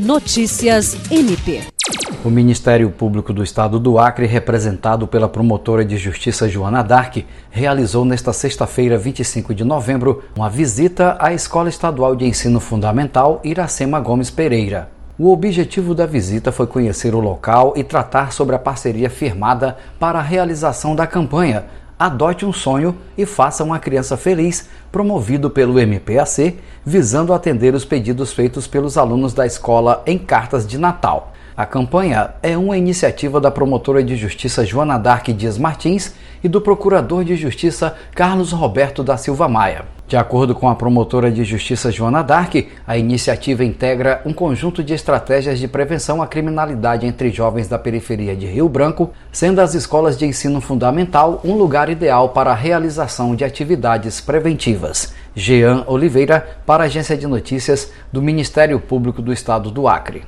Notícias MP. O Ministério Público do Estado do Acre, representado pela promotora de justiça Joana Dark, realizou nesta sexta-feira, 25 de novembro, uma visita à Escola Estadual de Ensino Fundamental Iracema Gomes Pereira. O objetivo da visita foi conhecer o local e tratar sobre a parceria firmada para a realização da campanha Adote um Sonho e Faça uma Criança Feliz, promovido pelo MPAC, visando atender os pedidos feitos pelos alunos da escola em cartas de Natal. A campanha é uma iniciativa da promotora de justiça Joana Dark Dias Martins e do procurador de justiça Carlos Roberto da Silva Maia. De acordo com a promotora de justiça Joana Dark, a iniciativa integra um conjunto de estratégias de prevenção à criminalidade entre jovens da periferia de Rio Branco, sendo as escolas de ensino fundamental um lugar ideal para a realização de atividades preventivas. Jean Oliveira, para a Agência de Notícias do Ministério Público do Estado do Acre.